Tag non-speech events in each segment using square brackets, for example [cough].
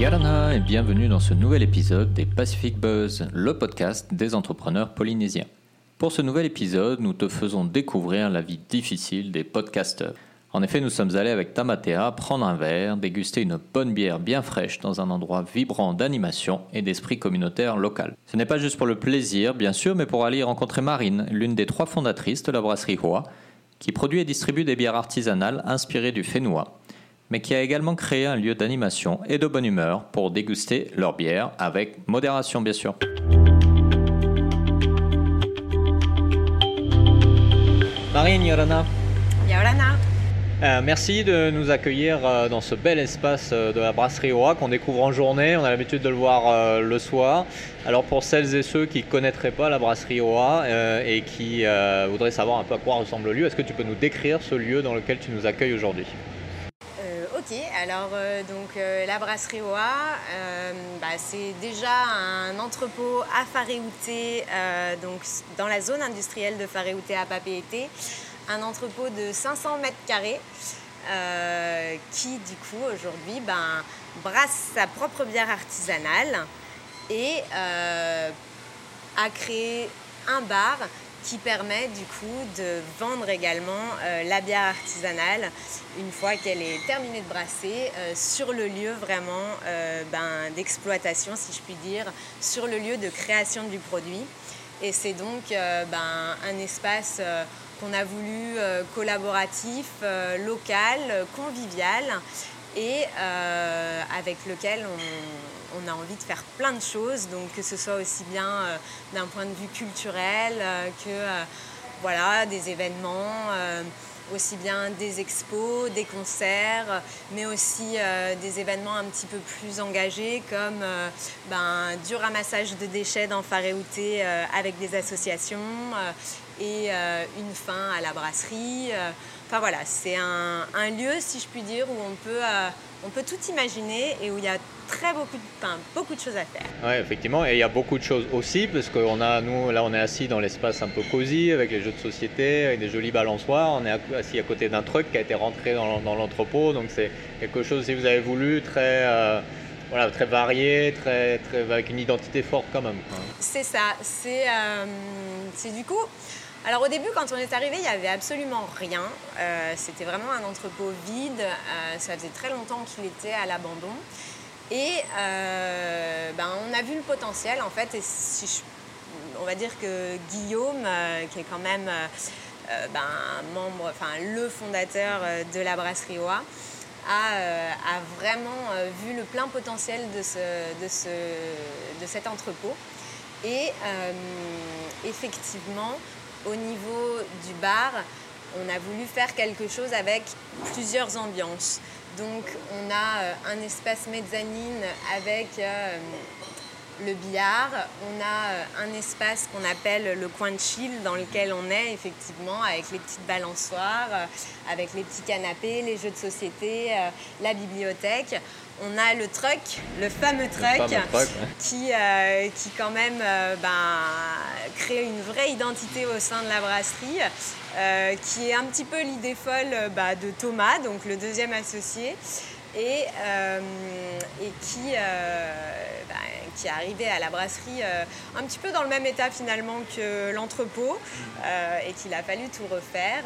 Yarana et bienvenue dans ce nouvel épisode des Pacific Buzz, le podcast des entrepreneurs polynésiens. Pour ce nouvel épisode, nous te faisons découvrir la vie difficile des podcasteurs. En effet, nous sommes allés avec Tamatea prendre un verre, déguster une bonne bière bien fraîche dans un endroit vibrant d'animation et d'esprit communautaire local. Ce n'est pas juste pour le plaisir, bien sûr, mais pour aller y rencontrer Marine, l'une des trois fondatrices de la brasserie Hoa, qui produit et distribue des bières artisanales inspirées du Fénois, mais qui a également créé un lieu d'animation et de bonne humeur pour déguster leur bière avec modération, bien sûr. Marine Yorana. Yorana. Euh, merci de nous accueillir euh, dans ce bel espace euh, de la brasserie Oa qu'on découvre en journée. On a l'habitude de le voir le soir. Alors pour celles et ceux qui ne connaîtraient pas la brasserie Oa et qui voudraient savoir un peu à quoi ressemble le lieu, est-ce que tu peux nous décrire ce lieu dans lequel tu nous accueilles aujourd'hui? Ok, alors donc la brasserie Oa, bah, c'est déjà un entrepôt à Faréouté, donc dans la zone industrielle de Faréouté à Papéété un entrepôt de 500 mètres carrés euh, qui, du coup, aujourd'hui, ben, brasse sa propre bière artisanale et euh, a créé un bar qui permet du coup de vendre également euh, la bière artisanale une fois qu'elle est terminée de brasser sur le lieu vraiment ben, d'exploitation, si je puis dire, sur le lieu de création du produit. Et c'est donc ben, un espace qu'on a voulu euh, collaboratif, euh, local, convivial et euh, avec lequel on, a envie de faire plein de choses, donc que ce soit aussi bien d'un point de vue culturel que voilà, des événements aussi bien des expos, des concerts, mais aussi des événements un petit peu plus engagés comme ben, du ramassage de déchets dans Faréouté avec des associations et euh, une fin à la brasserie. Euh, enfin voilà, c'est un, lieu, si je puis dire, où on peut, euh, on peut tout imaginer et où il y a très beaucoup de, beaucoup de choses à faire. Oui, effectivement, et il y a beaucoup de choses aussi, parce que a, nous, là, on est assis dans l'espace un peu cosy, avec les jeux de société, avec des jolis balançoires. On est assis à côté d'un truc qui a été rentré dans, l'entrepôt, donc c'est quelque chose, si vous avez voulu, très voilà, très varié, très, très, avec une identité forte quand même. C'est ça, c'est du coup, alors au début, quand on est arrivé, il n'y avait absolument rien. Euh, c'était vraiment un entrepôt vide. Euh, ça faisait très longtemps qu'il était à l'abandon. Et euh, ben, on a vu le potentiel en fait. Et on va dire que Guillaume, qui est quand même ben, membre, enfin le fondateur de la brasserie OA, a, vraiment vu le plein potentiel de, de cet entrepôt. Et effectivement, au niveau du bar, on a voulu faire quelque chose avec plusieurs ambiances. Donc on a euh, un espace mezzanine avec euh, le billard, on a euh, un espace qu'on appelle le coin de chill dans lequel on est effectivement avec les petites balançoires, avec les petits canapés, les jeux de société, la bibliothèque on a le truck, le fameux truck, qui, euh, qui quand même euh, ben, crée une vraie identité au sein de la brasserie, euh, qui est un petit peu l'idée folle bah, de Thomas, donc le deuxième associé, et, et qui, qui est arrivé à la brasserie un petit peu dans le même état finalement que l'entrepôt, et qu'il a fallu tout refaire.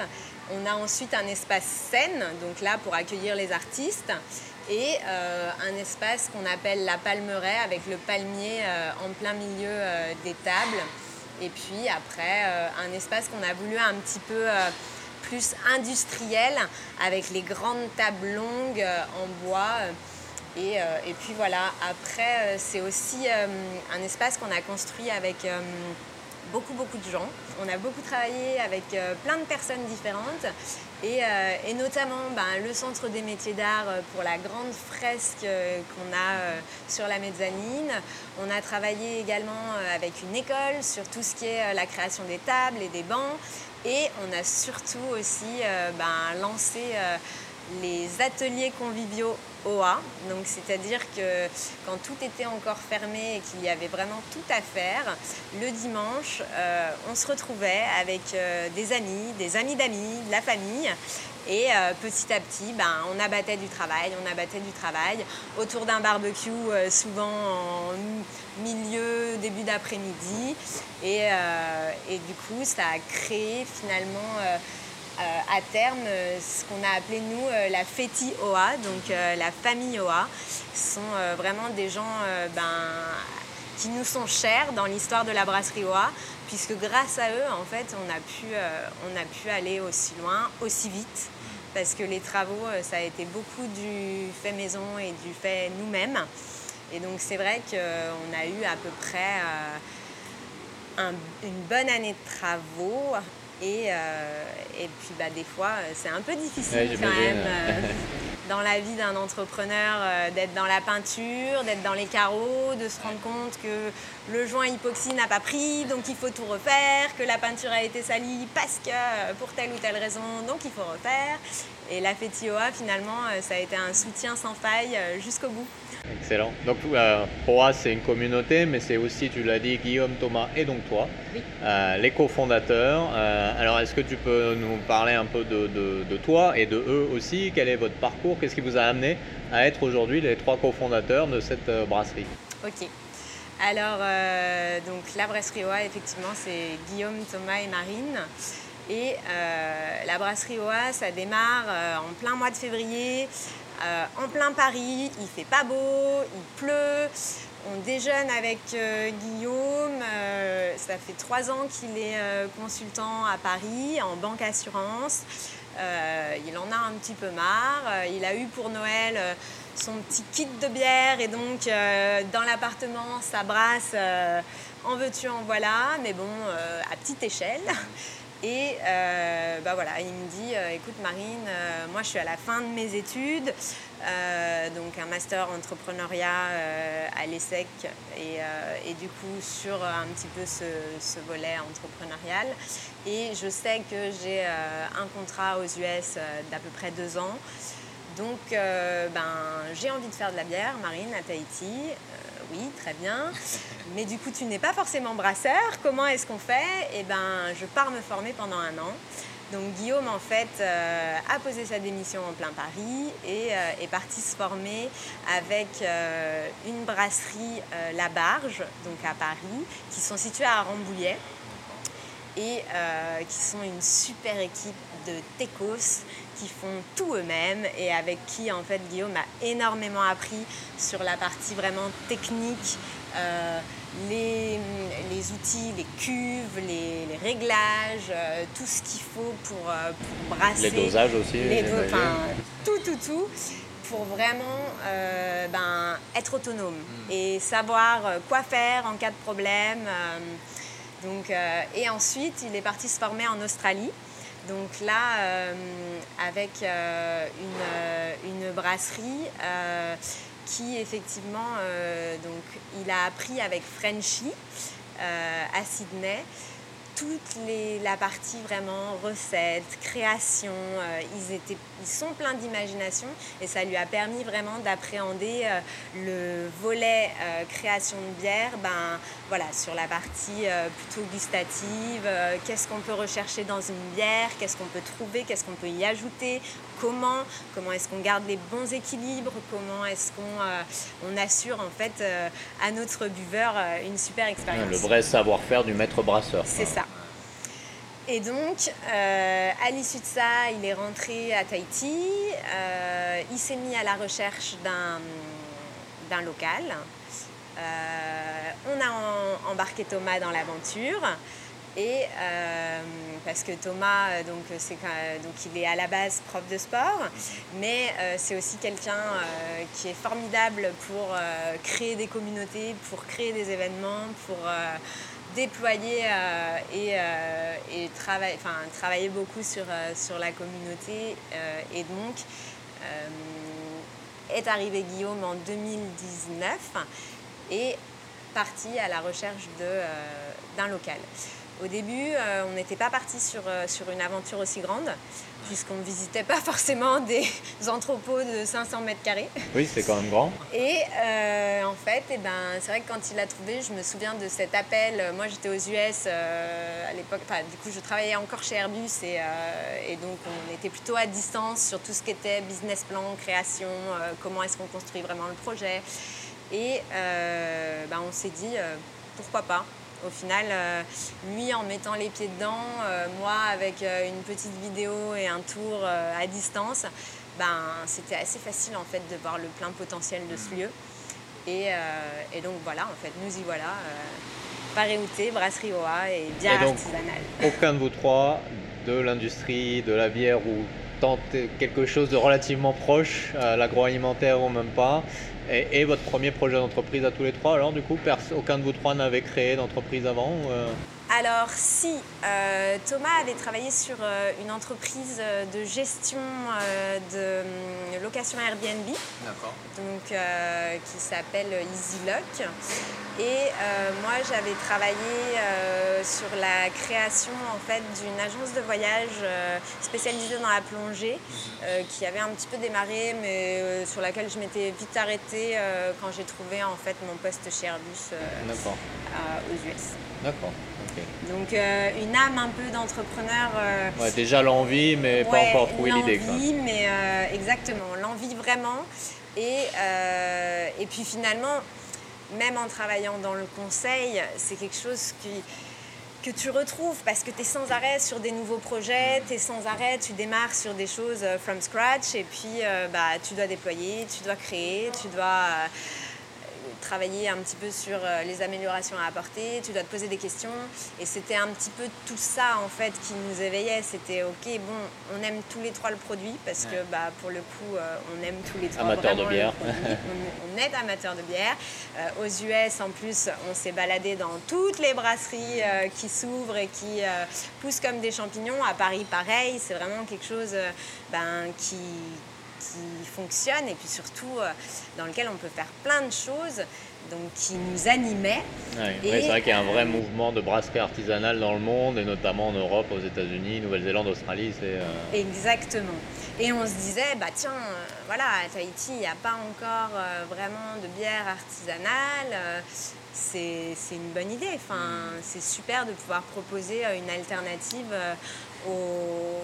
On a ensuite un espace scène, donc là pour accueillir les artistes et euh, un espace qu'on appelle la palmeraie avec le palmier euh, en plein milieu euh, des tables. Et puis après, un espace qu'on a voulu un petit peu plus industriel avec les grandes tables longues en bois. Et, et, puis voilà, après, c'est aussi un espace qu'on a construit avec beaucoup, beaucoup de gens. On a beaucoup travaillé avec euh, plein de personnes différentes et, euh, notamment ben, le Centre des métiers d'art euh, pour la grande fresque qu'on a sur la mezzanine. On a travaillé également avec une école sur tout ce qui est la création des tables et des bancs. Et on a surtout aussi ben, lancé les ateliers conviviaux OA. Donc, c'est-à-dire que quand tout était encore fermé et qu'il y avait vraiment tout à faire, le dimanche, euh, on se retrouvait avec euh, des amis, des amis d'amis, de la famille. Et petit à petit, ben, on abattait du travail, on abattait du travail autour d'un barbecue, souvent en milieu, début d'après-midi. Et, et, du coup, ça a créé finalement à terme ce qu'on a appelé nous la Feti OA, donc la famille OA. Ce sont vraiment des gens ben, qui nous sont chers dans l'histoire de la brasserie OA, puisque grâce à eux, en fait, on a pu, euh, on a pu aller aussi loin, aussi vite, parce que les travaux, euh, ça a été beaucoup du fait maison et du fait nous-mêmes. Et donc c'est vrai qu'on a eu à peu près euh, une bonne année de travaux. Et, et puis bah, des fois, c'est un peu difficile quand même dans la vie d'un entrepreneur euh, d'être dans la peinture, d'être dans les carreaux, de se rendre compte que le joint époxy n'a pas pris, donc il faut tout refaire, que la peinture a été salie parce que euh, pour telle ou telle raison, donc il faut refaire. Et la FETIOA, finalement, euh, ça a été un soutien sans faille jusqu'au bout. Excellent. Donc, euh, POA, c'est une communauté, mais c'est aussi, tu l'as dit, Guillaume, Thomas et donc toi, les cofondateurs. alors, est-ce que tu peux nous parler un peu de, de, toi et de eux aussi? Quel est votre parcours? Qu'est-ce qui vous a amené à être aujourd'hui les trois cofondateurs de cette brasserie? Ok. Alors, euh, donc la brasserie OA, effectivement, c'est Guillaume, Thomas et Marine. Et euh, la brasserie OA, ça démarre euh, en plein mois de février, en plein Paris. Il fait pas beau, il pleut. On déjeune avec Guillaume. ça fait trois ans qu'il est consultant à Paris en banque assurance. il en a un petit peu marre. il a eu pour Noël son petit kit de bière et donc euh, dans l'appartement ça brasse euh, en veux-tu en voilà mais bon euh, à petite échelle et bah voilà il me dit écoute Marine moi je suis à la fin de mes études donc un master entrepreneuriat à l'ESSEC et, et, du coup sur un petit peu ce, ce, volet entrepreneurial et je sais que j'ai un contrat aux US d'à peu près deux ans donc, euh, ben, j'ai envie de faire de la bière, Marine, à Tahiti. Euh, oui, très bien. Mais du coup, tu n'es pas forcément brasseur. Comment est-ce qu'on fait? Eh ben, je pars me former pendant un an. Donc Guillaume, en fait, euh, a posé sa démission en plein Paris et est parti se former avec une brasserie La Barge, donc à Paris, qui sont situées à Rambouillet et qui sont une super équipe de techos qui font tout eux-mêmes et avec qui en fait Guillaume a énormément appris sur la partie vraiment technique, euh, les, les, outils, les cuves, les, réglages, euh, tout ce qu'il faut pour, euh, pour, brasser. Les dosages aussi. Les tout, tout, tout pour vraiment ben, être autonome hmm. et savoir quoi faire en cas de problème. donc, et ensuite, il est parti se former en Australie. Donc là, euh, avec euh, euh, une, brasserie qui effectivement, il a appris avec Frenchy à Sydney toute les, la partie vraiment recette, création. Euh, ils, étaient, ils sont pleins d'imagination et ça lui a permis vraiment d'appréhender euh, le volet euh, création de bière ben, voilà, sur la partie plutôt gustative. qu'est-ce qu'on peut rechercher dans une bière Qu'est-ce qu'on peut trouver Qu'est-ce qu'on peut y ajouter Comment Comment est-ce qu'on garde les bons équilibres Comment est-ce qu'on on assure en fait à notre buveur une super expérience Le vrai savoir-faire du maître brasseur. C'est ça. Et donc, euh, à l'issue de ça, il est rentré à Tahiti. Euh, il s'est mis à la recherche d'un local. Euh, on a embarqué Thomas dans l'aventure. Et parce que Thomas, donc, donc, il est à la base prof de sport, mais c'est aussi quelqu'un qui est formidable pour créer des communautés, pour créer des événements, pour déployer euh, et, euh, et travailler, beaucoup sur, euh, sur la communauté. et donc, est arrivé Guillaume en 2019 et parti à la recherche d'un local. Au début, on n'était pas parti sur, sur une aventure aussi grande puisqu'on ne visitait pas [laughs] forcément des entrepôts de 500 mètres carrés. Oui, c'est quand même grand. Et euh, en fait, eh ben, c'est vrai que quand il a trouvé, je me souviens de cet appel. Moi, j'étais aux US euh, à l'époque. du coup, je travaillais encore chez Airbus et, euh, et, donc on était plutôt à distance sur tout ce qui était business plan, création, comment est-ce qu'on construit vraiment le projet. Et ben, on s'est dit, pourquoi pas au final, euh, lui en mettant les pieds dedans, euh, moi avec euh, une petite vidéo et un tour à distance, ben, c'était assez facile en fait de voir le plein potentiel de ce lieu. Et, donc voilà, en fait, nous y voilà. Paréouté, brasserie OA et bière et artisanale. [laughs] Aucun de vous trois de l'industrie de la bière ou tente quelque chose de relativement proche, l'agroalimentaire ou même pas, et, votre premier projet d'entreprise à tous les trois, alors du coup, aucun de vous trois n'avait créé d'entreprise avant euh? Alors si, euh, Thomas avait travaillé sur euh, une entreprise de gestion de location Airbnb, donc qui s'appelle EasyLock. Et moi j'avais travaillé sur la création en fait d'une agence de voyage spécialisée dans la plongée, qui avait un petit peu démarré, mais sur laquelle je m'étais vite arrêtée quand j'ai trouvé en fait mon poste chez Airbus aux US. D'accord. Donc euh, une âme un peu d'entrepreneur. Euh, déjà l'envie, mais pas encore trouvé l'idée. L'envie, mais euh, exactement, l'envie vraiment. Et, et puis finalement, même en travaillant dans le conseil, c'est quelque chose qui, que tu retrouves parce que tu es sans arrêt sur des nouveaux projets, tu es sans arrêt, tu démarres sur des choses from scratch et puis bah, tu dois déployer, tu dois créer, tu dois travailler un petit peu sur euh, les améliorations à apporter, tu dois te poser des questions. Et c'était un petit peu tout ça en fait qui nous éveillait. C'était ok, bon, on aime tous les trois le produit parce que bah, pour le coup, euh, on aime tous les trois. Amateurs de bière. [laughs] on, est amateurs de bière. Euh, aux US en plus, on s'est baladé dans toutes les brasseries qui s'ouvrent et qui poussent comme des champignons. À Paris, pareil, c'est vraiment quelque chose ben, qui qui fonctionne et puis surtout euh, dans lequel on peut faire plein de choses, donc qui nous animait. c'est vrai qu'il y a un vrai mouvement de brasserie artisanale dans le monde et notamment en Europe, aux États-Unis, Nouvelle-Zélande, Australie. Euh, Exactement. Et on se disait, bah tiens, euh, voilà, à Tahiti, il n'y a pas encore vraiment de bière artisanale. c'est, c'est une bonne idée. Enfin, c'est super de pouvoir proposer une alternative aux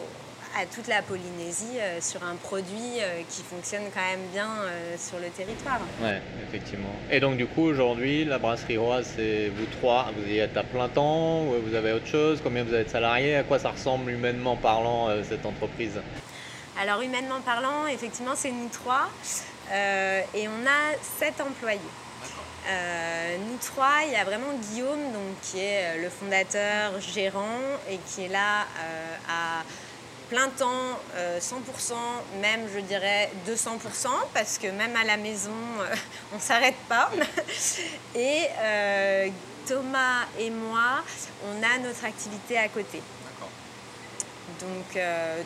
à toute la Polynésie euh, sur un produit euh, qui fonctionne quand même bien euh, sur le territoire. Oui, effectivement. Et donc du coup aujourd'hui, la brasserie Roa, c'est vous trois, vous y êtes à plein temps, ou vous avez autre chose, combien vous êtes de salariés, à quoi ça ressemble humainement parlant cette entreprise? Alors humainement parlant, effectivement c'est nous trois et on a sept employés. nous trois, il y a vraiment Guillaume, donc, qui est le fondateur, gérant, et qui est là à plein temps, 100%, euh, même je dirais 200%, parce que même à la maison, euh, [laughs] on ne s'arrête pas. [laughs] Et euh, Thomas et moi, on a notre activité à côté. Donc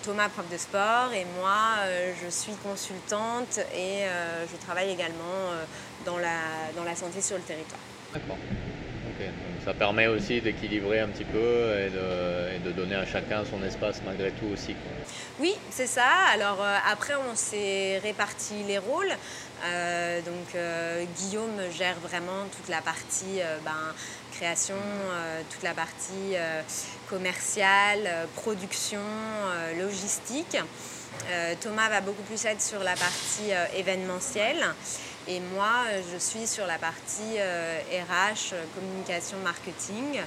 Thomas, prof de sport, et moi, je suis consultante et je travaille également dans, la, dans la santé sur le territoire. D'accord ça permet aussi d'équilibrer un petit peu et de, donner à chacun son espace malgré tout aussi. Oui, c'est ça. Alors euh, après, on s'est réparti les rôles. Euh, donc euh, Guillaume gère vraiment toute la partie ben, création, toute la partie commerciale, production, logistique. Thomas va beaucoup plus être sur la partie événementielle. Et moi, je suis sur la partie RH, euh, communication, marketing.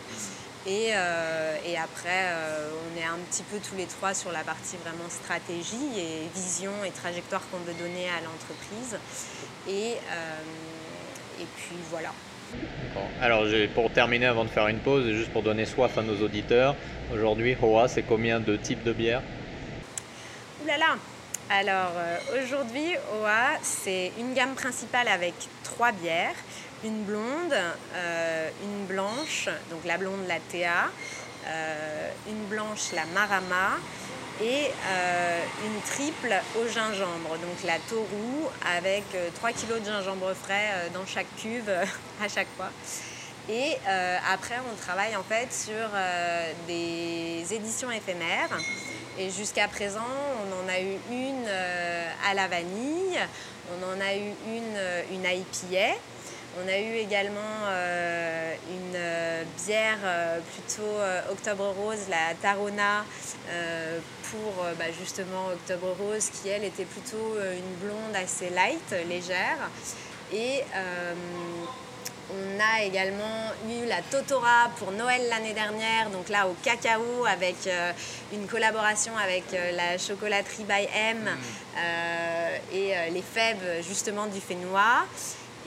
Et, euh, et après, euh, on est un petit peu tous les trois sur la partie vraiment stratégie et vision et trajectoire qu'on veut donner à l'entreprise. Et, et puis voilà. Alors pour terminer, avant de faire une pause, juste pour donner soif à nos auditeurs, aujourd'hui, Hoa, c'est combien de types de bières? Ouh là là alors euh, aujourd'hui, OA, c'est une gamme principale avec trois bières, une blonde, euh, une blanche, donc la blonde la Théa, euh, une blanche la Marama et une triple au gingembre, donc la Toru avec 3 kg de gingembre frais dans chaque cuve [laughs] à chaque fois. Et après, on travaille en fait sur des éditions éphémères. Et jusqu'à présent, on en a eu une à la vanille, on en a eu une, une IPA. On a eu également euh, une euh, bière euh, plutôt Octobre Rose, la Tarona, pour bah, justement Octobre Rose, qui elle était plutôt une blonde assez light, légère. Et on a également eu la Totora pour Noël l'année dernière, donc là au cacao avec une collaboration avec la chocolaterie by M mm. et les fèves justement du Fénois.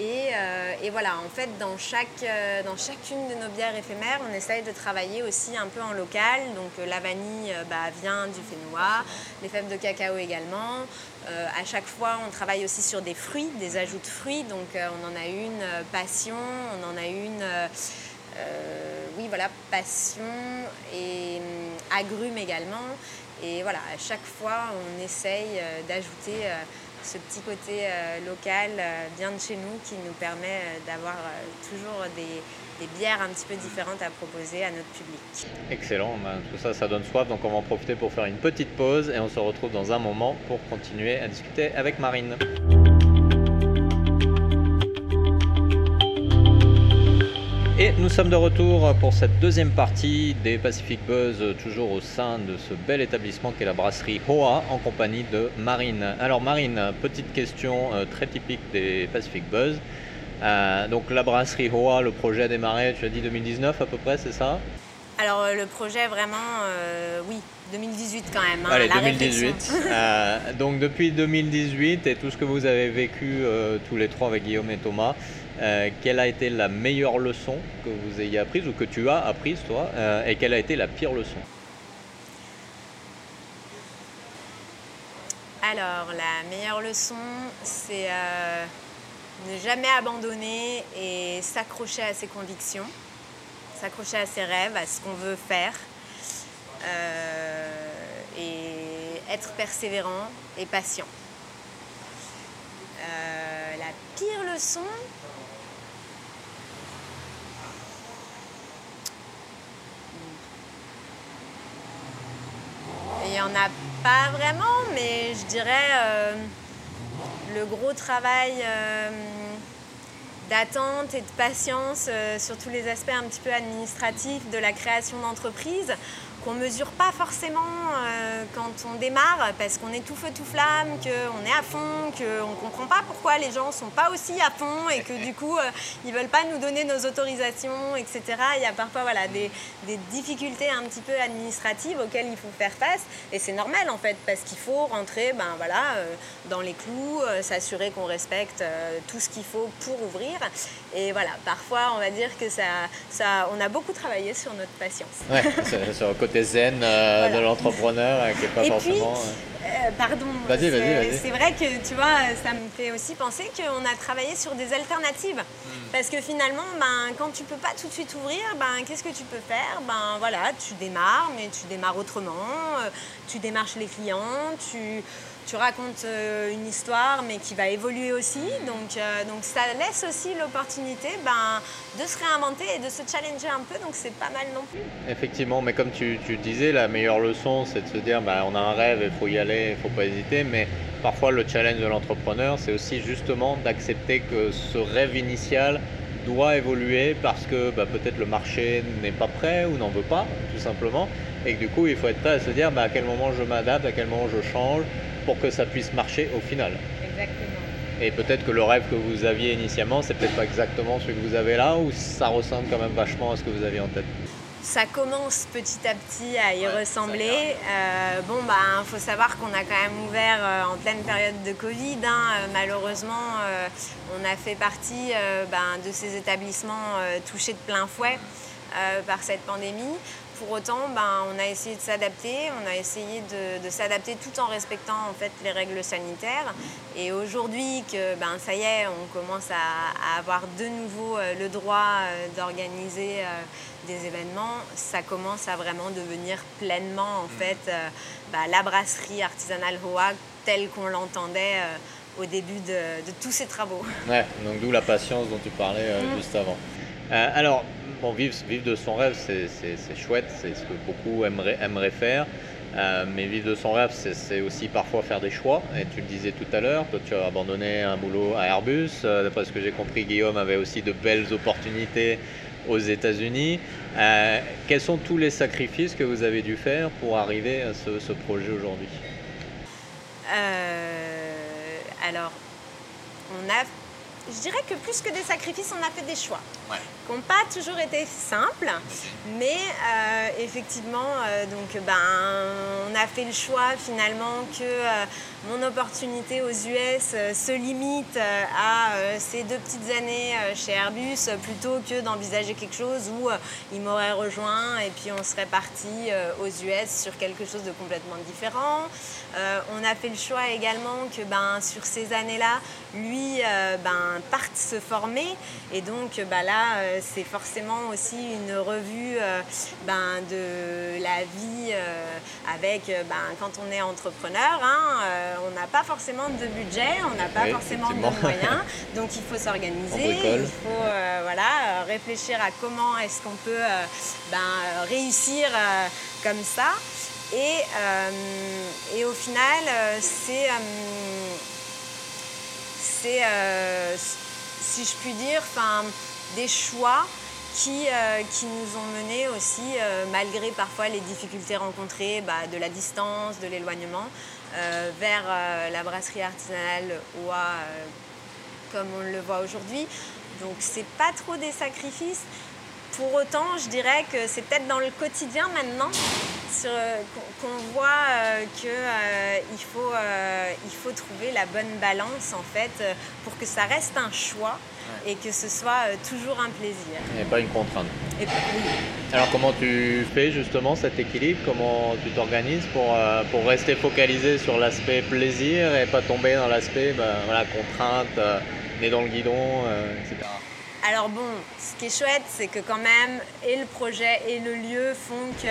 Euh, et, voilà, en fait, dans, chaque, euh, dans chacune de nos bières éphémères, on essaye de travailler aussi un peu en local. Donc euh, la vanille bah, vient du Fénois, les fèves de cacao également. À chaque fois, on travaille aussi sur des fruits, des ajouts de fruits. Donc on en a une passion, on en a une... oui, voilà, passion et hum, agrumes également. Et voilà, à chaque fois, on essaye d'ajouter ce petit côté euh, local euh, bien de chez nous qui nous permet euh, d'avoir toujours des, bières un petit peu différentes à proposer à notre public. Excellent, ben, tout ça, ça donne soif, donc on va en profiter pour faire une petite pause et on se retrouve dans un moment pour continuer à discuter avec Marine. Nous sommes de retour pour cette deuxième partie des Pacific Buzz, toujours au sein de ce bel établissement qu'est la brasserie Hoa, en compagnie de Marine. Alors Marine, petite question euh, très typique des Pacific Buzz. Euh, donc la brasserie Hoa, le projet a démarré, tu as dit 2019 à peu près, c'est ça? Alors euh, le projet vraiment, oui, 2018 quand même. Hein, Allez, 2018. [laughs] donc depuis 2018 et tout ce que vous avez vécu tous les trois avec Guillaume et Thomas, euh, quelle a été la meilleure leçon que vous ayez apprise ou que tu as apprise toi euh, et quelle a été la pire leçon? Alors la meilleure leçon c'est euh, ne jamais abandonner et s'accrocher à ses convictions, s'accrocher à ses rêves, à ce qu'on veut faire et être persévérant et patient. la pire leçon, n'y en a pas vraiment, mais je dirais euh, le gros travail euh, d'attente et de patience euh, sur tous les aspects un petit peu administratifs de la création d'entreprise qu'on mesure pas forcément euh, quand on démarre parce qu'on est tout feu tout flamme, qu'on est à fond, qu'on comprend pas pourquoi les gens sont pas aussi à fond et que du coup euh, ils veulent pas nous donner nos autorisations, etc. Il y a parfois des, difficultés un petit peu administratives auxquelles il faut faire face et c'est normal en fait parce qu'il faut rentrer ben, voilà, euh, dans les clous, s'assurer qu'on respecte tout ce qu'il faut pour ouvrir et voilà, parfois on va dire que ça, ça, on a beaucoup travaillé sur notre patience. Ouais, côté zen euh, de l'entrepreneur euh, qui n'est pas forcément. Euh, pardon. Vas-y, vas-y. C'est vrai que tu vois, ça me fait aussi penser qu'on a travaillé sur des alternatives. Hmm. Parce que finalement, ben, quand tu peux pas tout de suite ouvrir, ben, qu'est-ce que tu peux faire? Ben, voilà, Tu démarres, mais tu démarres autrement. tu démarches les clients, tu tu racontes euh, une histoire, mais qui va évoluer aussi. Donc, euh, donc ça laisse aussi l'opportunité ben, de se réinventer et de se challenger un peu. Donc c'est pas mal non plus. Effectivement, mais comme tu, disais, la meilleure leçon, c'est de se dire, ben, on a un rêve, il faut y aller, il faut pas hésiter. Mais parfois, le challenge de l'entrepreneur, c'est aussi justement d'accepter que ce rêve initial doit évoluer parce que ben, peut-être le marché n'est pas prêt ou n'en veut pas, tout simplement. Et que du coup, il faut être prêt à se dire ben, à quel moment je m'adapte, à quel moment je change, pour que ça puisse marcher au final. Exactement. Et peut-être que le rêve que vous aviez initialement, c'est peut-être pas exactement celui que vous avez là, ou ça ressemble quand même vachement à ce que vous aviez en tête? Ça commence petit à petit à y ressembler. Euh, bon, bah, il faut savoir qu'on a quand même ouvert euh, en pleine période de Covid. Hein. Euh, malheureusement, on a fait partie ben, de ces établissements touchés de plein fouet par cette pandémie pour autant, ben, on a essayé de s'adapter, on a essayé de, s'adapter tout en respectant en fait les règles sanitaires. Et aujourd'hui que ben, ça y est, on commence à, avoir de nouveau euh, le droit euh, d'organiser euh, des événements, ça commence à vraiment devenir pleinement en mm. fait ben, la brasserie artisanale Hoa telle qu'on l'entendait au début de, tous ces travaux. Ouais, donc d'où la patience dont tu parlais mm. juste avant. alors, vivre, de son rêve, c'est chouette, c'est ce que beaucoup aimeraient, aimeraient faire. Euh, mais vivre de son rêve, c'est aussi parfois faire des choix. Et tu le disais tout à l'heure, toi tu as abandonné un boulot à Airbus. Euh, d'après ce que j'ai compris, Guillaume avait aussi de belles opportunités aux États-Unis. Euh, quels sont tous les sacrifices que vous avez dû faire pour arriver à ce, ce projet aujourd'hui? Alors, on a je dirais que plus que des sacrifices, on a fait des choix qui n'ont pas toujours été simples, mais euh, effectivement, euh, donc, ben, on a fait le choix finalement que euh, mon opportunité aux US se limite à ces deux petites années chez Airbus plutôt que d'envisager quelque chose où il m'aurait rejoint et puis on serait parti aux US sur quelque chose de complètement différent. on a fait le choix également que ben, sur ces années-là, lui ben, parte se former et donc ben, là, c'est forcément aussi une revue ben, de la vie avec, ben, quand on est entrepreneur, hein, euh, on n'a pas forcément de budget, on n'a pas forcément de moyens, [laughs] donc il faut s'organiser, il faut euh, voilà, réfléchir à comment est-ce qu'on peut euh, ben, réussir comme ça. Et, et au final, c'est, c'est si je puis dire, des choix qui, euh, qui nous ont menés aussi, euh, malgré parfois les difficultés rencontrées, bah, de la distance, de l'éloignement, euh, vers la brasserie artisanale OA comme on le voit aujourd'hui. Donc c'est pas trop des sacrifices. Pour autant, je dirais que c'est peut-être dans le quotidien maintenant qu'on voit qu'il faut, il faut trouver la bonne balance en fait pour que ça reste un choix et que ce soit euh, toujours un plaisir. Et pas une contrainte. Alors comment tu fais justement cet équilibre? Comment tu t'organises pour, euh, pour rester focalisé sur l'aspect plaisir et pas tomber dans l'aspect bah, voilà, contrainte, euh, nez dans le guidon, etc. Alors bon, ce qui est chouette, c'est que quand même, et le projet et le lieu font que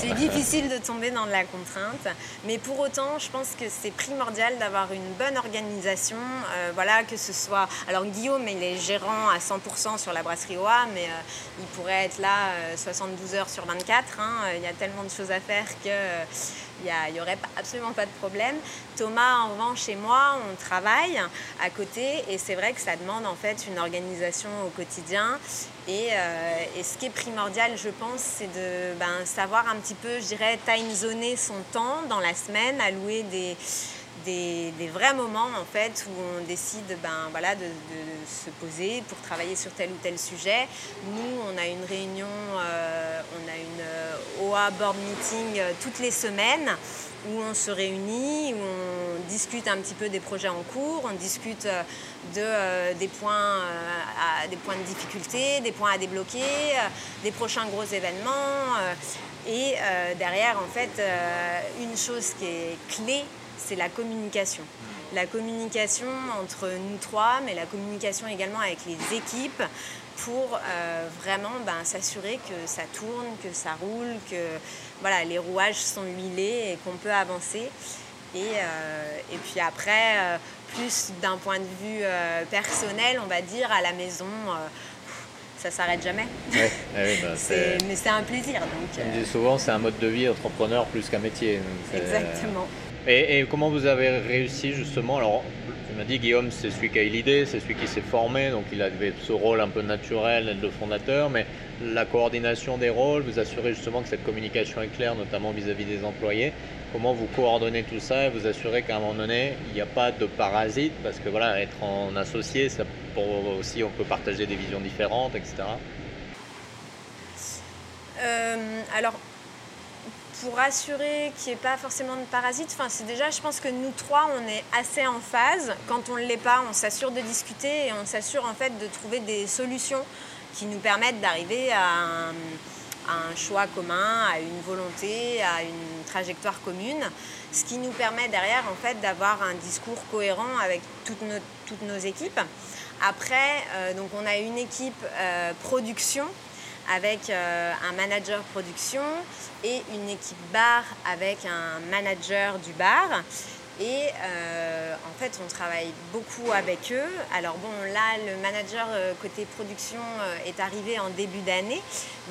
c'est difficile de tomber dans de la contrainte. Mais pour autant, je pense que c'est primordial d'avoir une bonne organisation. Euh, voilà, que ce soit. Alors Guillaume, il est gérant à 100% sur la brasserie OA, mais euh, il pourrait être là 72 euh, heures sur 24. Hein. Il y a tellement de choses à faire que il n'y aurait absolument pas de problème. Thomas, en revanche, chez moi, on travaille à côté et c'est vrai que ça demande en fait une organisation au quotidien. Et, euh, ce qui est primordial, je pense, c'est de ben, savoir un petit peu, je dirais, time zoner son temps dans la semaine, allouer des, des, vrais moments en fait où on décide ben, voilà, de, se poser pour travailler sur tel ou tel sujet. Nous, on a une réunion, euh, on a une euh, OA board meeting toutes les semaines où on se réunit, où on discute un petit peu des projets en cours, on discute des, points, à, des points de difficulté, des points à débloquer, des prochains gros événements. et derrière, en fait, une chose qui est clé, c'est la communication. La communication entre nous trois, mais la communication également avec les équipes pour euh, vraiment ben, s'assurer que ça tourne, que ça roule, que voilà, les rouages sont huilés et qu'on peut avancer. Et, euh, et puis après, euh, plus d'un point de vue personnel, on va dire, à la maison, ça s'arrête jamais. Ouais, bah, [laughs] mais c'est un plaisir. Donc, On dit souvent, c'est un mode de vie entrepreneur plus qu'un métier. Exactement. Et, comment vous avez réussi justement Alors, tu m'as dit Guillaume, c'est celui qui a eu l'idée, c'est celui qui s'est formé, donc il avait ce rôle un peu naturel de fondateur, mais la coordination des rôles, vous assurez justement que cette communication est claire, notamment vis-à-vis des employés. Comment vous coordonnez tout ça et vous assurez qu'à un moment donné, il n'y a pas de parasite, parce que voilà, être en associé, ça pour aussi on peut partager des visions différentes, etc. Euh, alors pour assurer qu'il n'y ait pas forcément de parasites, enfin, c'est déjà, je pense que nous trois, on est assez en phase. Quand on ne l'est pas, on s'assure de discuter et on s'assure en fait de trouver des solutions qui nous permettent d'arriver à un, choix commun, à une volonté, à une trajectoire commune, ce qui nous permet derrière en fait d'avoir un discours cohérent avec toutes nos, équipes. Après, euh, donc on a une équipe euh, production avec euh, un manager production et une équipe bar avec un manager du bar. Et euh, en fait, on travaille beaucoup avec eux. Alors bon, là, le manager euh, côté production est arrivé en début d'année.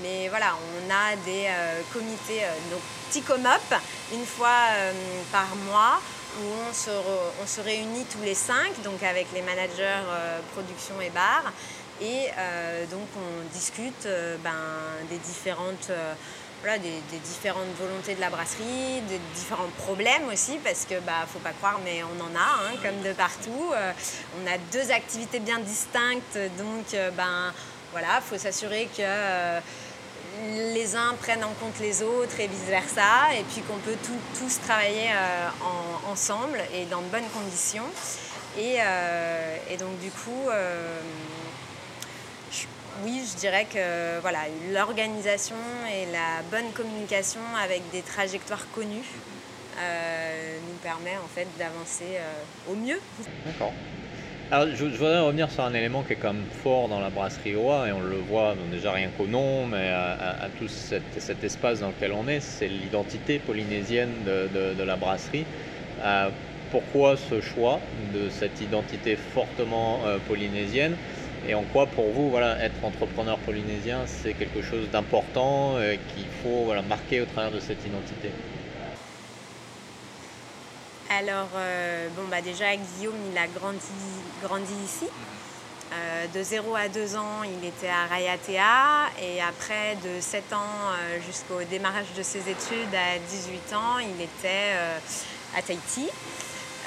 Mais voilà, on a des comités, donc petits com-up, une fois par mois, où on se, on se, réunit tous les cinq, donc avec les managers production et bar. Et donc on discute ben, des différentes des, différentes volontés de la brasserie, des différents problèmes aussi, parce que bah faut pas croire, mais on en a, hein, comme de partout. Euh, on a deux activités bien distinctes, donc euh, ben voilà, faut s'assurer que euh, les uns prennent en compte les autres et vice versa, et puis qu'on peut tous travailler ensemble et dans de bonnes conditions. Et, et donc du coup oui, je dirais que voilà, l'organisation et la bonne communication avec des trajectoires connues euh, nous permet en fait d'avancer euh, au mieux. D'accord. Alors, je, voudrais revenir sur un élément qui est quand même fort dans la brasserie OA, et on le voit déjà rien qu'au nom, mais à, tout cet, espace dans lequel on est, c'est l'identité polynésienne de, la brasserie. Euh, pourquoi ce choix de cette identité fortement polynésienne? Et en quoi pour vous, voilà, être entrepreneur polynésien, c'est quelque chose d'important euh, qu'il faut voilà, marquer au travers de cette identité? Alors, euh, bon, bah déjà, Guillaume, il a grandi, ici. Euh, de 0 à 2 ans, il était à Rayatea et après de 7 ans jusqu'au démarrage de ses études à 18 ans, il était à Tahiti.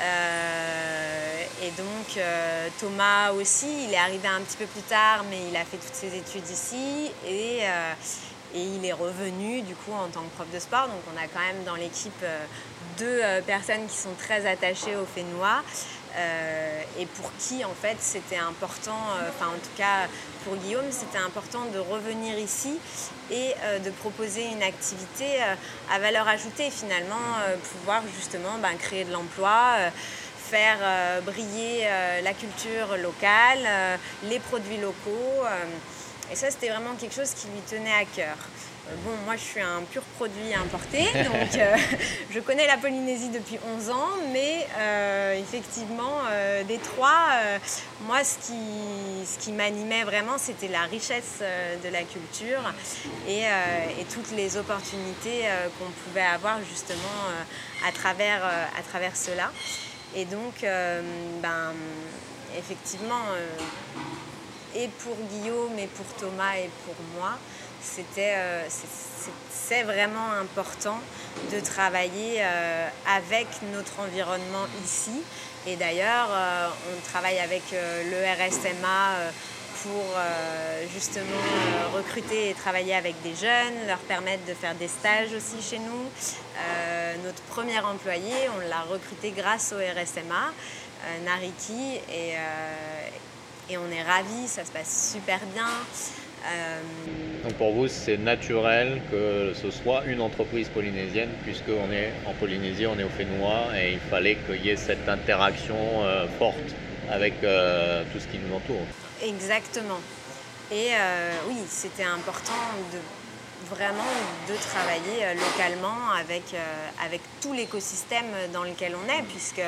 Euh, et donc euh, Thomas aussi, il est arrivé un petit peu plus tard, mais il a fait toutes ses études ici et, euh, il est revenu du coup en tant que prof de sport. Donc on a quand même dans l'équipe deux personnes qui sont très attachées au Fénois. Euh, et pour qui en fait c'était important, euh, enfin en tout cas pour Guillaume, c'était important de revenir ici et euh, de proposer une activité à valeur ajoutée finalement, pouvoir justement ben, créer de l'emploi faire briller la culture locale, les produits locaux. et ça, c'était vraiment quelque chose qui lui tenait à cœur. Bon, moi je suis un pur produit importé, [laughs] donc euh, je connais la Polynésie depuis 11 ans, mais euh, effectivement, euh, des trois, moi ce qui, ce qui m'animait vraiment, c'était la richesse de la culture et, toutes les opportunités qu'on pouvait avoir justement à, travers, à travers cela. Et donc, ben, effectivement, et pour Guillaume, et pour Thomas, et pour moi, c'était, euh, c'est vraiment important de travailler euh, avec notre environnement ici. Et d'ailleurs, euh, on travaille avec le RSMA pour justement recruter et travailler avec des jeunes, leur permettre de faire des stages aussi chez nous. notre premier employé, on l'a recruté grâce au RSMA, Nariki, et, et on est ravis, ça se passe super bien. Euh, Donc pour vous, c'est naturel que ce soit une entreprise polynésienne, puisqu'on est en Polynésie, on est au Fénois, et il fallait qu'il y ait cette interaction euh, forte avec euh, tout ce qui nous entoure. Exactement. Et oui, c'était important de vraiment de travailler localement avec, avec tout l'écosystème dans lequel on est, puisque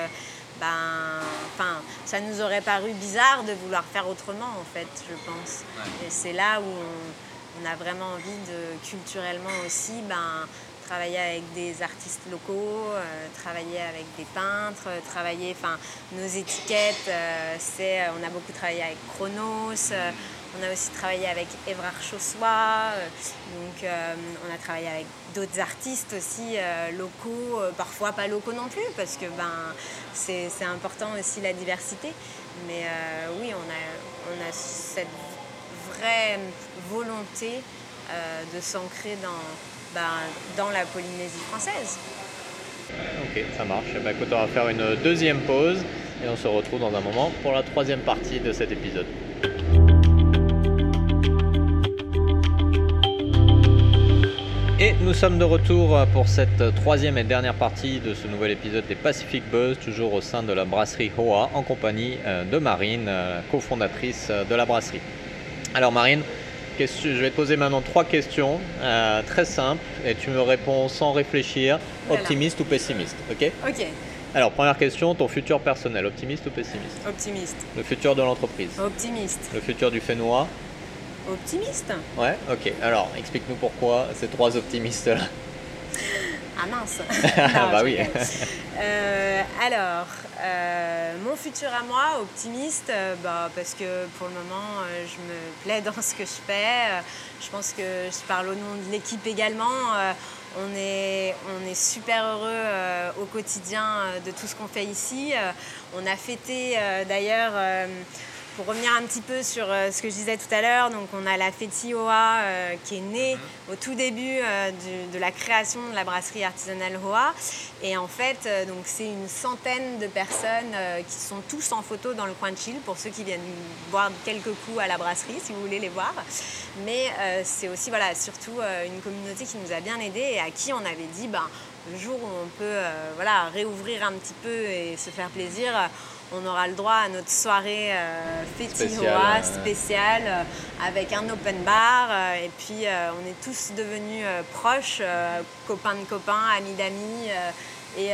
ben, enfin, ça nous aurait paru bizarre de vouloir faire autrement, en fait, je pense. Et c'est là où on, a vraiment envie de, culturellement aussi, ben, travailler avec des artistes locaux, euh, travailler avec des peintres, travailler, enfin, nos étiquettes, euh, c'est, on a beaucoup travaillé avec Chronos. Euh, on a aussi travaillé avec Évrard Chaussois, euh, donc euh, on a travaillé avec d'autres artistes aussi euh, locaux, parfois pas locaux non plus, parce que ben, c'est important aussi la diversité. Mais oui, on a, cette vraie volonté de s'ancrer dans, ben, dans la Polynésie française. Ok, ça marche. Eh ben, écoute, on va faire une deuxième pause et on se retrouve dans un moment pour la troisième partie de cet épisode. Nous sommes de retour pour cette troisième et dernière partie de ce nouvel épisode des Pacific Buzz, toujours au sein de la brasserie Hoa, en compagnie euh, de Marine, euh, cofondatrice euh, de la brasserie. Alors Marine, je vais te poser maintenant trois questions très simples et tu me réponds sans réfléchir, optimiste ou pessimiste, ok? Ok. Alors, première question, ton futur personnel, optimiste ou pessimiste? Optimiste. Le futur de l'entreprise? Optimiste. Le futur du Fénois? Optimiste. Ouais, ok. Alors, explique-nous pourquoi ces trois optimistes-là. Ah mince [laughs] Bah oui. Euh, alors, euh, mon futur à moi, optimiste, euh, bah, parce que pour le moment, je me plais dans ce que je fais. je pense que je parle au nom de l'équipe également. on, est, on est super heureux au quotidien de tout ce qu'on fait ici. on a fêté d'ailleurs pour revenir un petit peu sur euh, ce que je disais tout à l'heure, donc on a la Feti Hoa euh, qui est née mhm. Au tout début euh, de la création de la brasserie artisanale Hoa. Et en fait, donc c'est une centaine de personnes qui sont tous en photo dans le coin de Chile pour ceux qui viennent boire quelques coups à la brasserie, si vous voulez les voir. Mais c'est aussi voilà, surtout une communauté qui nous a bien aidés et à qui on avait dit ben, le jour où on peut voilà, réouvrir un petit peu et se faire plaisir on aura le droit à notre soirée euh, Fetihoa spéciale euh, avec un open bar. Euh, et puis on est tous devenus proches, copains de copains, amis d'amis. Et,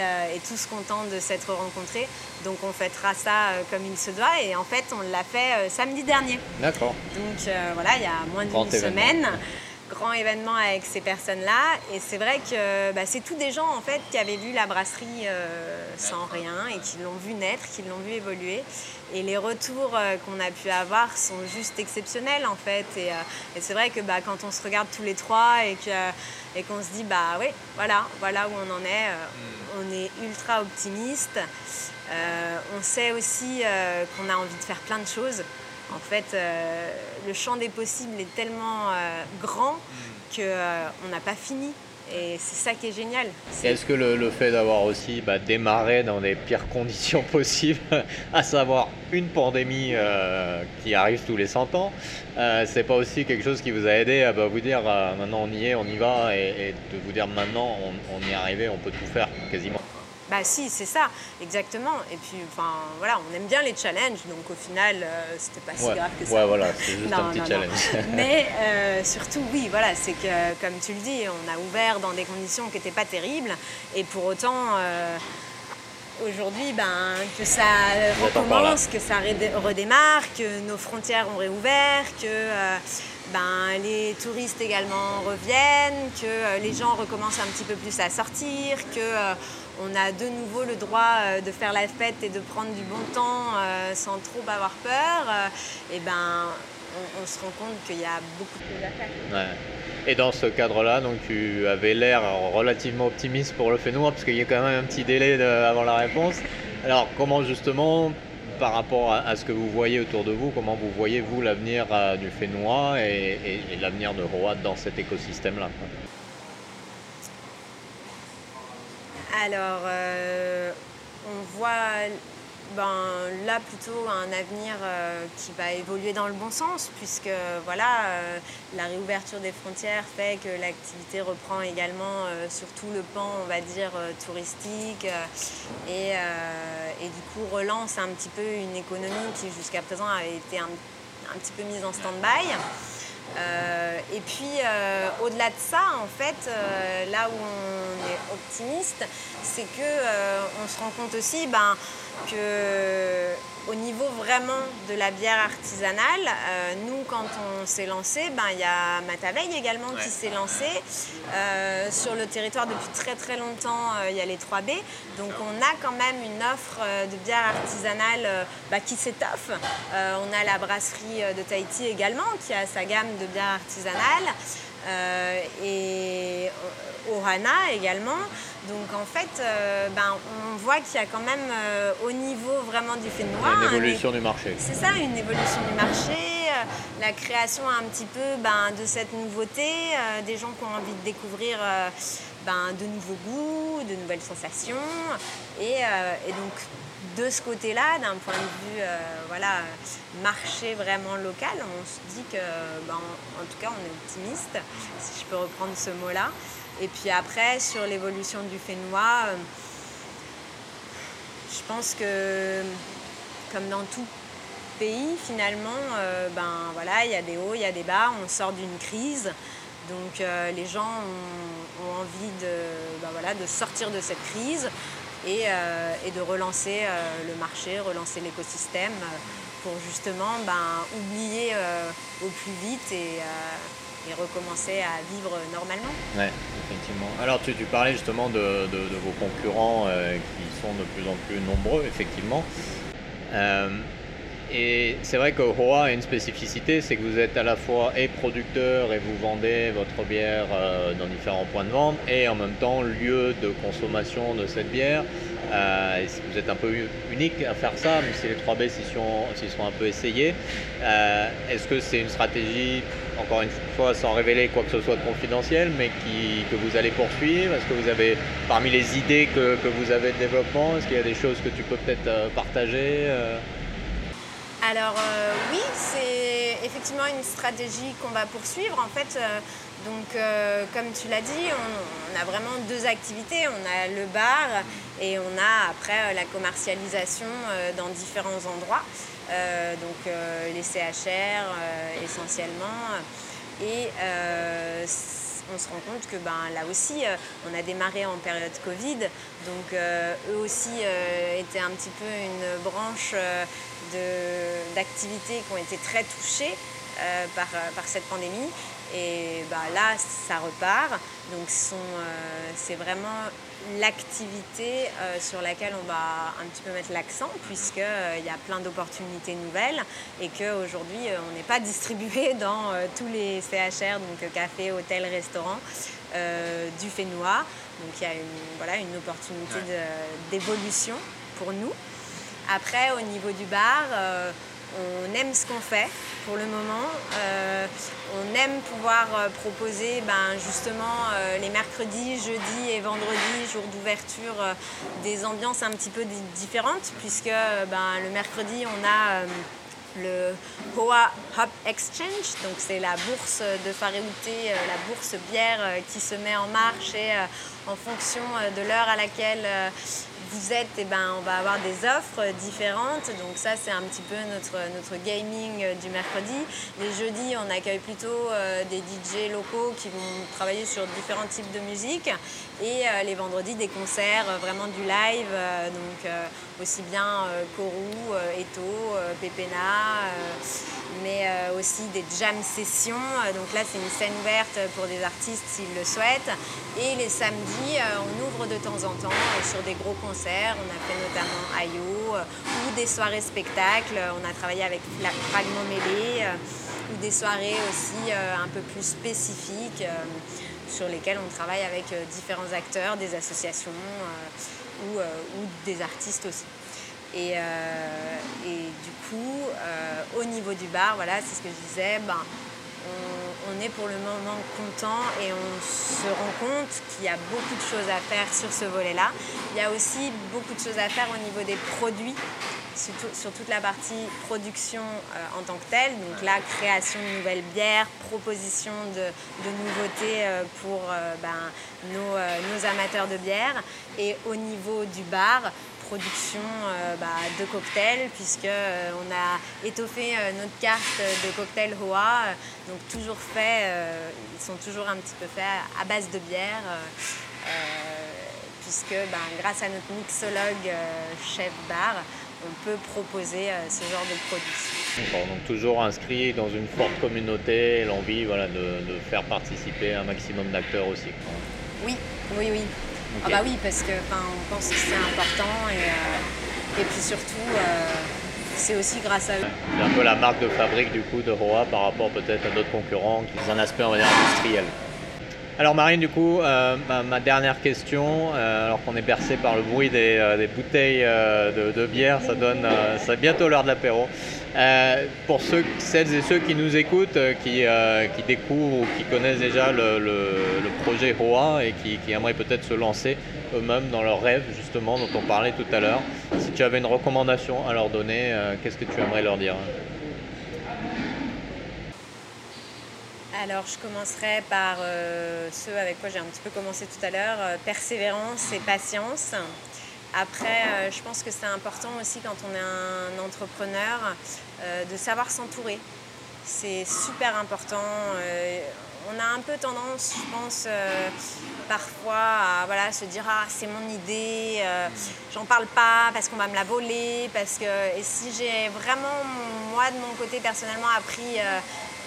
tous contents de s'être rencontrés. Donc on fêtera ça comme il se doit et en fait on l'a fait samedi dernier. D'accord. Donc voilà, il y a moins d'une semaine grand événement avec ces personnes-là. Et c'est vrai que bah, c'est tous des gens en fait qui avaient vu la brasserie euh, sans rien et qui l'ont vu naître, qui l'ont vu évoluer. Et les retours euh, qu'on a pu avoir sont juste exceptionnels en fait. Et, euh, c'est vrai que bah, quand on se regarde tous les trois et et qu'on se dit bah oui, voilà, voilà où on en est. On est ultra optimiste. on sait aussi qu'on a envie de faire plein de choses. En fait, euh, le champ des possibles est tellement euh, grand qu'on euh, n'a pas fini. Et c'est ça qui est génial. Est-ce que le, fait d'avoir aussi bah, démarré dans les pires [laughs] conditions possibles, [laughs] à savoir une pandémie qui arrive tous les 100 ans, c'est pas aussi quelque chose qui vous a aidé à bah, vous dire maintenant on y est, on y va, et, de vous dire maintenant on, on y est arrivé, on peut tout faire quasiment? Bah si, c'est ça, exactement. Et puis, enfin, voilà, on aime bien les challenges, donc au final, euh, c'était pas si grave que ça. Ouais, voilà, c'est juste un petit challenge. [laughs] Mais euh, surtout, oui, voilà, c'est que, comme tu le dis, on a ouvert dans des conditions qui n'étaient pas terribles, et pour autant, euh, aujourd'hui, ben, que ça recommence, que ça redémarre, que nos frontières ont réouvert, que ben, les touristes également reviennent, que les gens recommencent un petit peu plus à sortir, que on a de nouveau le droit euh, de faire la fête et de prendre du bon temps euh, sans trop avoir peur, euh, et ben on, se rend compte qu'il y a beaucoup de choses à faire. Et dans ce cadre-là, donc tu avais l'air relativement optimiste pour le Fénois, parce qu'il y a quand même un petit délai avant la réponse. Alors comment justement, par rapport à, ce que vous voyez autour de vous, comment vous voyez vous l'avenir du Fénois et, et l'avenir de Roat dans cet écosystème-là Alors, euh, on voit ben, là plutôt un avenir euh, qui va évoluer dans le bon sens, puisque voilà, euh, la réouverture des frontières fait que l'activité reprend également sur tout le pan, on va dire, touristique, et, du coup relance un petit peu une économie qui jusqu'à présent avait été un petit peu mise en stand-by. Euh, et puis, euh, au-delà de ça, en fait, euh, là où on est optimiste, c'est qu'on se rend compte aussi ben, que au niveau vraiment de la bière artisanale, euh, nous, quand on s'est lancé, ben, il y a Mataveille également qui s'est lancé. Euh, sur le territoire depuis très très longtemps, euh, il y a les 3B. Donc on a quand même une offre de bière artisanale bah, qui s'étoffe. on a la brasserie de Tahiti également qui a sa gamme de bière artisanale. Et Ohana également. Donc en fait, euh, ben, on voit qu'il y a quand même euh, au niveau vraiment du fait noir. Une évolution du marché. C'est ça, une évolution du marché, euh, la création un petit peu ben, de cette nouveauté, des gens qui ont envie de découvrir ben, de nouveaux goûts, de nouvelles sensations. Et, donc de ce côté-là, d'un point de vue voilà, marché vraiment local, on se dit que, ben, en tout cas, on est optimiste, si je peux reprendre ce mot-là. Et puis après, sur l'évolution du Fénois, euh, je pense que, comme dans tout pays, finalement, euh, ben voilà, il y a des hauts, il y a des bas, on sort d'une crise. Donc euh, les gens ont, envie de, ben voilà, de sortir de cette crise. Et, de relancer le marché, relancer l'écosystème pour justement ben, oublier au plus vite et, recommencer à vivre normalement. Oui, effectivement. Alors tu parlais justement de, vos concurrents qui sont de plus en plus nombreux, effectivement. Et c'est vrai que Hoa a une spécificité, c'est que vous êtes à la fois et producteur et vous vendez votre bière euh, dans différents points de vente et en même temps lieu de consommation de cette bière. Euh, vous êtes un peu unique à faire ça, même si les 3B s'y sont, un peu essayés. Euh, est-ce que c'est une stratégie, encore une fois sans révéler quoi que ce soit de confidentiel, mais que vous allez poursuivre? Est-ce que vous avez, parmi les idées que vous avez de développement, est-ce qu'il y a des choses que tu peux peut-être partager alors euh, oui, c'est effectivement une stratégie qu'on va poursuivre. En fait, euh, donc euh, comme tu l'as dit, on, a vraiment deux activités. On a le bar et on a après la commercialisation dans différents endroits. donc les CHR essentiellement. Et on se rend compte que ben, là aussi, on a démarré en période Covid, donc eux aussi étaient un petit peu une branche d'activités qui ont été très touchées euh, par, euh, par, cette pandémie. Et bah, là, ça repart. Donc euh, c'est vraiment l'activité sur laquelle on va un petit peu mettre l'accent, puisqu'il y a plein d'opportunités nouvelles et qu'aujourd'hui, on n'est pas distribué [laughs] dans tous les CHR, donc café, hôtel, restaurant, du Fénois. Donc il y a une, voilà, une opportunité d'évolution pour nous. Après, au niveau du bar, euh, on aime ce qu'on fait pour le moment. Euh, on aime pouvoir euh, proposer ben, justement les mercredis, jeudis et vendredis, jour d'ouverture, des ambiances un petit peu différentes, puisque ben, le mercredi, on a le Hoa Hop Exchange, donc c'est la bourse de Faréouté, la bourse bière qui se met en marche et en fonction de l'heure à laquelle vous êtes, eh ben, on va avoir des offres différentes. Donc ça, c'est un petit peu notre, notre gaming du mercredi. Les jeudis, on accueille plutôt euh, des DJ locaux qui vont travailler sur différents types de musique. Et euh, les vendredis, des concerts, euh, vraiment du live. donc aussi bien Kourou, Eto, Pépena mais euh, aussi des jam sessions. Euh, donc là, c'est une scène ouverte pour des artistes s'ils le souhaitent. Et les samedis, euh, on ouvre de temps en temps sur des gros concerts. On a fait notamment Ayo ou des soirées spectacles. On a travaillé avec Fragment Mêlé ou des soirées aussi un peu plus spécifiques sur lesquelles on travaille avec différents acteurs, des associations ou des artistes aussi. Et, et, du coup, euh, au niveau du bar, voilà, c'est ce que je disais, ben, on, est pour le moment content et on se rend compte qu'il y a beaucoup de choses à faire sur ce volet-là. Il y a aussi beaucoup de choses à faire au niveau des produits, sur, toute la partie production euh, en tant que telle, donc la création de nouvelles bières, proposition de, nouveautés euh, pour ben, nos, amateurs de bière. Et au niveau du bar, production euh, bah, de cocktails, puisqu'on euh, a étoffé euh, notre carte de cocktail Hoa, donc toujours fait, ils sont toujours un petit peu faits à base de bière, puisque ben, grâce à notre mixologue chef bar, on peut proposer ce genre de produits. donc toujours inscrit dans une forte communauté, l'envie voilà, de, faire participer un maximum d'acteurs aussi. Oui, oui, oui. Ah bah oui, parce que on pense que c'est important et, euh, et puis surtout, euh, c'est aussi grâce à eux. C'est un peu la marque de fabrique du coup de Roa par rapport peut-être à d'autres concurrents qui ont un aspect on va dire, industriel. Alors Marine, du coup, euh, ma, dernière question, alors qu'on est bercé par le bruit des, bouteilles de, bière, ça donne, c'est bientôt l'heure de l'apéro. Euh, pour celles et ceux qui nous écoutent, euh, qui, euh, qui découvrent ou qui connaissent déjà le, projet Hoa et qui, aimeraient peut-être se lancer eux-mêmes dans leurs rêves, justement, dont on parlait tout à l'heure, si tu avais une recommandation à leur donner, qu'est-ce que tu aimerais leur dire? Alors, je commencerai par ceux avec quoi j'ai un petit peu commencé tout à l'heure, persévérance et patience. Après, euh, je pense que c'est important aussi quand on est un entrepreneur euh, de savoir s'entourer. C'est super important. Euh, on a un peu tendance, je pense, euh, parfois à voilà, se dire Ah, c'est mon idée, euh, j'en parle pas parce qu'on va me la voler. Parce que... Et si j'ai vraiment, moi, de mon côté, personnellement, appris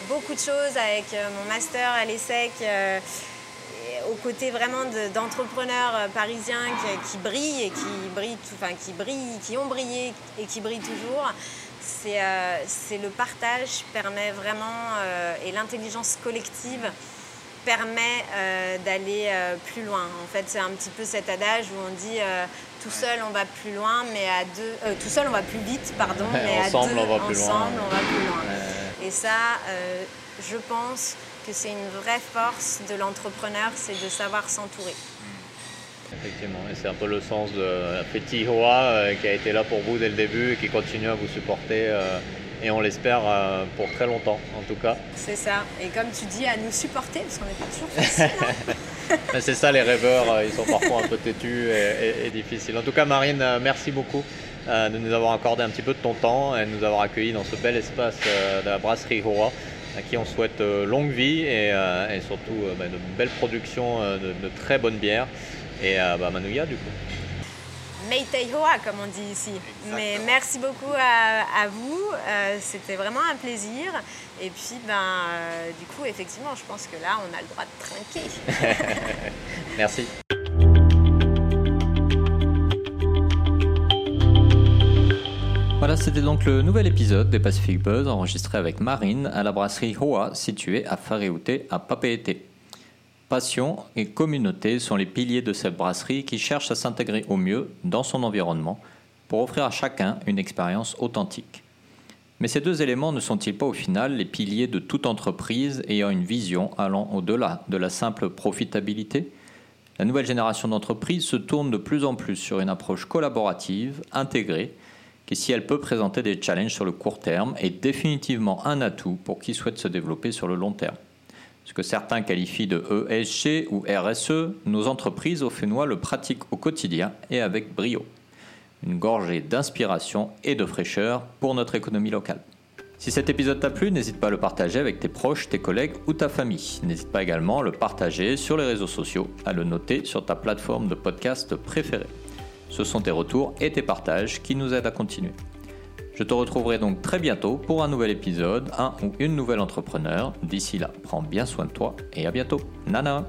beaucoup de choses avec mon master à l'ESSEC aux côtés vraiment d'entrepreneurs parisiens qui, brillent et qui brillent, enfin qui brillent, qui ont brillé et qui brillent toujours. Euh, c'est le partage permet vraiment, euh, et l'intelligence collective permet euh, d'aller plus loin. En fait, c'est un petit peu cet adage où on dit tout seul on va plus loin, mais à deux, tout seul on va plus vite, pardon, mais ensemble, à deux, on va plus ensemble loin. on va plus loin. Et ça, je pense que c'est une vraie force de l'entrepreneur, c'est de savoir s'entourer. Effectivement, et c'est un peu le sens de Petit Hoa euh, qui a été là pour vous dès le début et qui continue à vous supporter euh, et on l'espère euh, pour très longtemps en tout cas. C'est ça, et comme tu dis, à nous supporter parce qu'on n'est pas toujours [laughs] facile. Hein. c'est ça les rêveurs, ils sont parfois un peu têtus et, difficiles. En tout cas Marine, merci beaucoup de nous avoir accordé un petit peu de ton temps et de nous avoir accueillis dans ce bel espace de la brasserie Hoa à qui on souhaite longue vie et, surtout bah, de belles productions de, de très bonnes bières et à bah, Manouya du coup. Meiteihoa comme on dit ici. Mais merci beaucoup à, vous, euh, c'était vraiment un plaisir. Et puis ben, euh, du coup effectivement je pense que là on a le droit de trinquer. [laughs] [laughs] merci. Voilà, c'était donc le nouvel épisode des Pacific Buzz enregistré avec Marine à la brasserie Hoa située à Fareute à Papeete. Passion et communauté sont les piliers de cette brasserie qui cherche à s'intégrer au mieux dans son environnement pour offrir à chacun une expérience authentique. Mais ces deux éléments ne sont-ils pas au final les piliers de toute entreprise ayant une vision allant au-delà de la simple profitabilité? La nouvelle génération d'entreprises se tourne de plus en plus sur une approche collaborative, intégrée, qui si elle peut présenter des challenges sur le court terme, est définitivement un atout pour qui souhaite se développer sur le long terme ce que certains qualifient de ESG ou RSE, nos entreprises au Fénois le pratiquent au quotidien et avec brio. Une gorgée d'inspiration et de fraîcheur pour notre économie locale. Si cet épisode t'a plu, n'hésite pas à le partager avec tes proches, tes collègues ou ta famille. N'hésite pas également à le partager sur les réseaux sociaux, à le noter sur ta plateforme de podcast préférée. Ce sont tes retours et tes partages qui nous aident à continuer. Je te retrouverai donc très bientôt pour un nouvel épisode, un ou une nouvelle entrepreneur. D'ici là, prends bien soin de toi et à bientôt. Nana